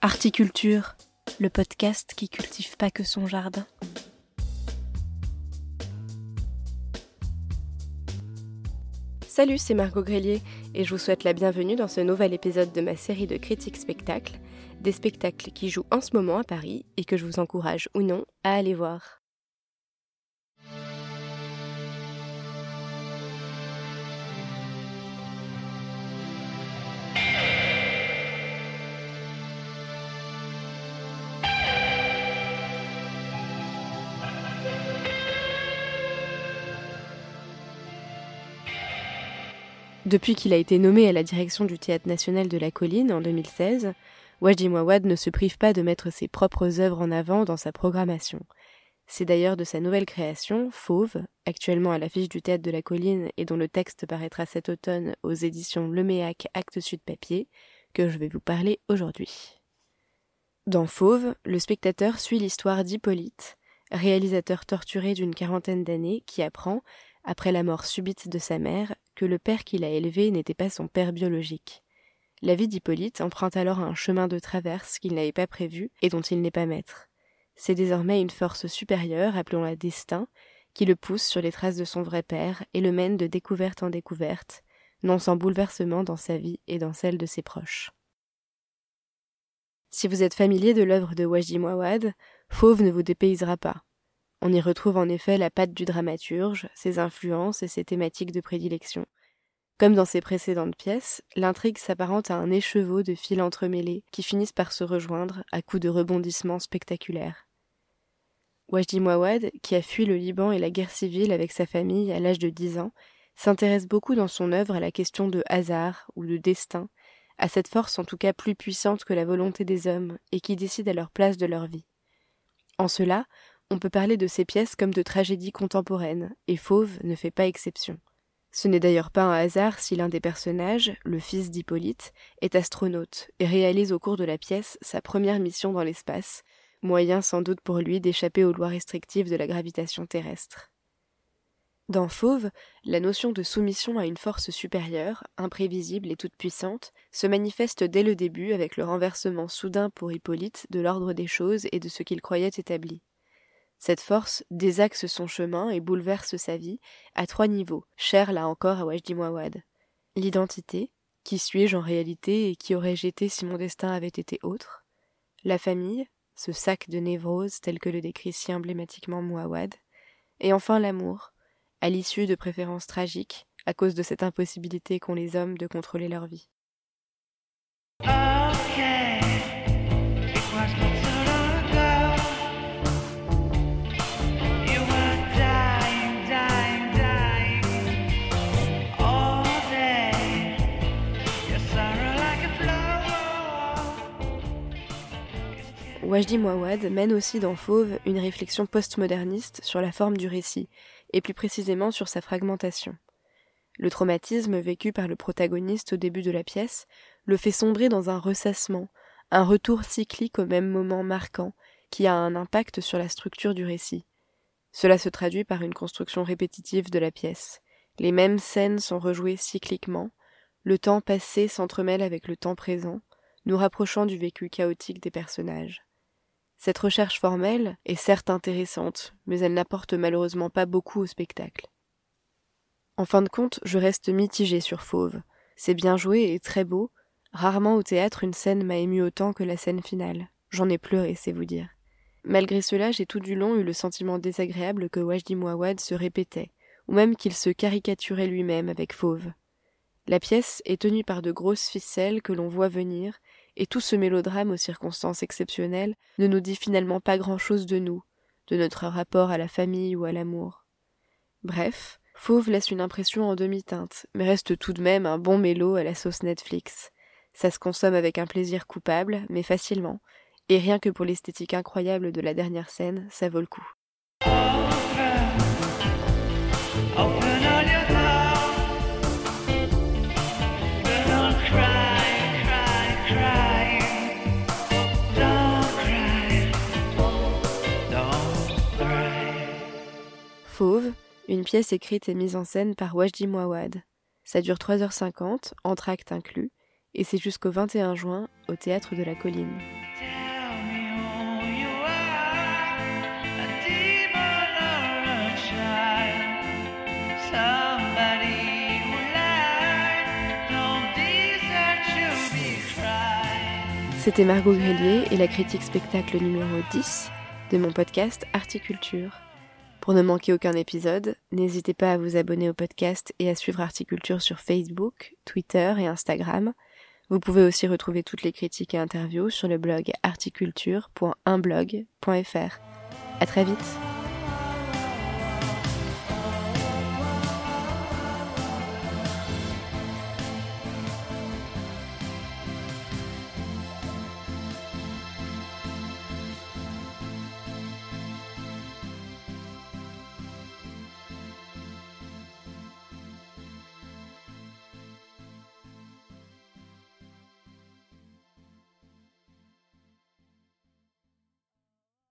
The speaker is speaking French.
Articulture, le podcast qui cultive pas que son jardin. Salut, c'est Margot Grélier et je vous souhaite la bienvenue dans ce nouvel épisode de ma série de critiques spectacles, des spectacles qui jouent en ce moment à Paris et que je vous encourage ou non à aller voir. Depuis qu'il a été nommé à la direction du Théâtre national de la Colline en 2016, Wajdi Mouawad ne se prive pas de mettre ses propres œuvres en avant dans sa programmation. C'est d'ailleurs de sa nouvelle création, Fauve, actuellement à l'affiche du Théâtre de la Colline et dont le texte paraîtra cet automne aux éditions Leméac Actes Sud Papier, que je vais vous parler aujourd'hui. Dans Fauve, le spectateur suit l'histoire d'Hippolyte, réalisateur torturé d'une quarantaine d'années qui apprend, après la mort subite de sa mère, que le père qui l'a élevé n'était pas son père biologique. La vie d'Hippolyte emprunte alors un chemin de traverse qu'il n'avait pas prévu et dont il n'est pas maître. C'est désormais une force supérieure, appelons-la destin, qui le pousse sur les traces de son vrai père et le mène de découverte en découverte, non sans bouleversement dans sa vie et dans celle de ses proches. Si vous êtes familier de l'œuvre de Wajdi Mouawad, Fauve ne vous dépaysera pas. On y retrouve en effet la patte du dramaturge, ses influences et ses thématiques de prédilection. Comme dans ses précédentes pièces, l'intrigue s'apparente à un écheveau de fils entremêlés qui finissent par se rejoindre à coups de rebondissements spectaculaires. Wajdi Mouawad, qui a fui le Liban et la guerre civile avec sa famille à l'âge de dix ans, s'intéresse beaucoup dans son œuvre à la question de hasard ou de destin, à cette force en tout cas plus puissante que la volonté des hommes et qui décide à leur place de leur vie. En cela, on peut parler de ces pièces comme de tragédies contemporaines, et Fauve ne fait pas exception. Ce n'est d'ailleurs pas un hasard si l'un des personnages, le fils d'Hippolyte, est astronaute et réalise au cours de la pièce sa première mission dans l'espace, moyen sans doute pour lui d'échapper aux lois restrictives de la gravitation terrestre. Dans Fauve, la notion de soumission à une force supérieure, imprévisible et toute puissante, se manifeste dès le début avec le renversement soudain pour Hippolyte de l'ordre des choses et de ce qu'il croyait établi. Cette force désaxe son chemin et bouleverse sa vie à trois niveaux, chers là encore à Wajdi Mouawad. L'identité, qui suis-je en réalité et qui aurais-je été si mon destin avait été autre? La famille, ce sac de névrose tel que le décrit si emblématiquement Mouawad. Et enfin l'amour, à l'issue de préférences tragiques, à cause de cette impossibilité qu'ont les hommes de contrôler leur vie. Wajdi Mouawad mène aussi dans Fauve une réflexion postmoderniste sur la forme du récit, et plus précisément sur sa fragmentation. Le traumatisme vécu par le protagoniste au début de la pièce le fait sombrer dans un ressassement, un retour cyclique au même moment marquant, qui a un impact sur la structure du récit. Cela se traduit par une construction répétitive de la pièce. Les mêmes scènes sont rejouées cycliquement, le temps passé s'entremêle avec le temps présent, nous rapprochant du vécu chaotique des personnages. Cette recherche formelle est certes intéressante, mais elle n'apporte malheureusement pas beaucoup au spectacle. En fin de compte, je reste mitigé sur Fauve. C'est bien joué et très beau. Rarement au théâtre une scène m'a ému autant que la scène finale. J'en ai pleuré, c'est vous dire. Malgré cela, j'ai tout du long eu le sentiment désagréable que Wajdi Mouawad se répétait, ou même qu'il se caricaturait lui-même avec Fauve. La pièce est tenue par de grosses ficelles que l'on voit venir et tout ce mélodrame aux circonstances exceptionnelles ne nous dit finalement pas grand-chose de nous, de notre rapport à la famille ou à l'amour. Bref, Fauve laisse une impression en demi-teinte, mais reste tout de même un bon mélo à la sauce Netflix. Ça se consomme avec un plaisir coupable, mais facilement, et rien que pour l'esthétique incroyable de la dernière scène, ça vaut le coup. pièce écrite et mise en scène par Wajdi Mouawad. Ça dure 3h50, entre actes inclus, et c'est jusqu'au 21 juin au Théâtre de la Colline. C'était Margot Grélier et la critique spectacle numéro 10 de mon podcast Articulture. Pour ne manquer aucun épisode, n'hésitez pas à vous abonner au podcast et à suivre Articulture sur Facebook, Twitter et Instagram. Vous pouvez aussi retrouver toutes les critiques et interviews sur le blog articulture.unblog.fr. À très vite!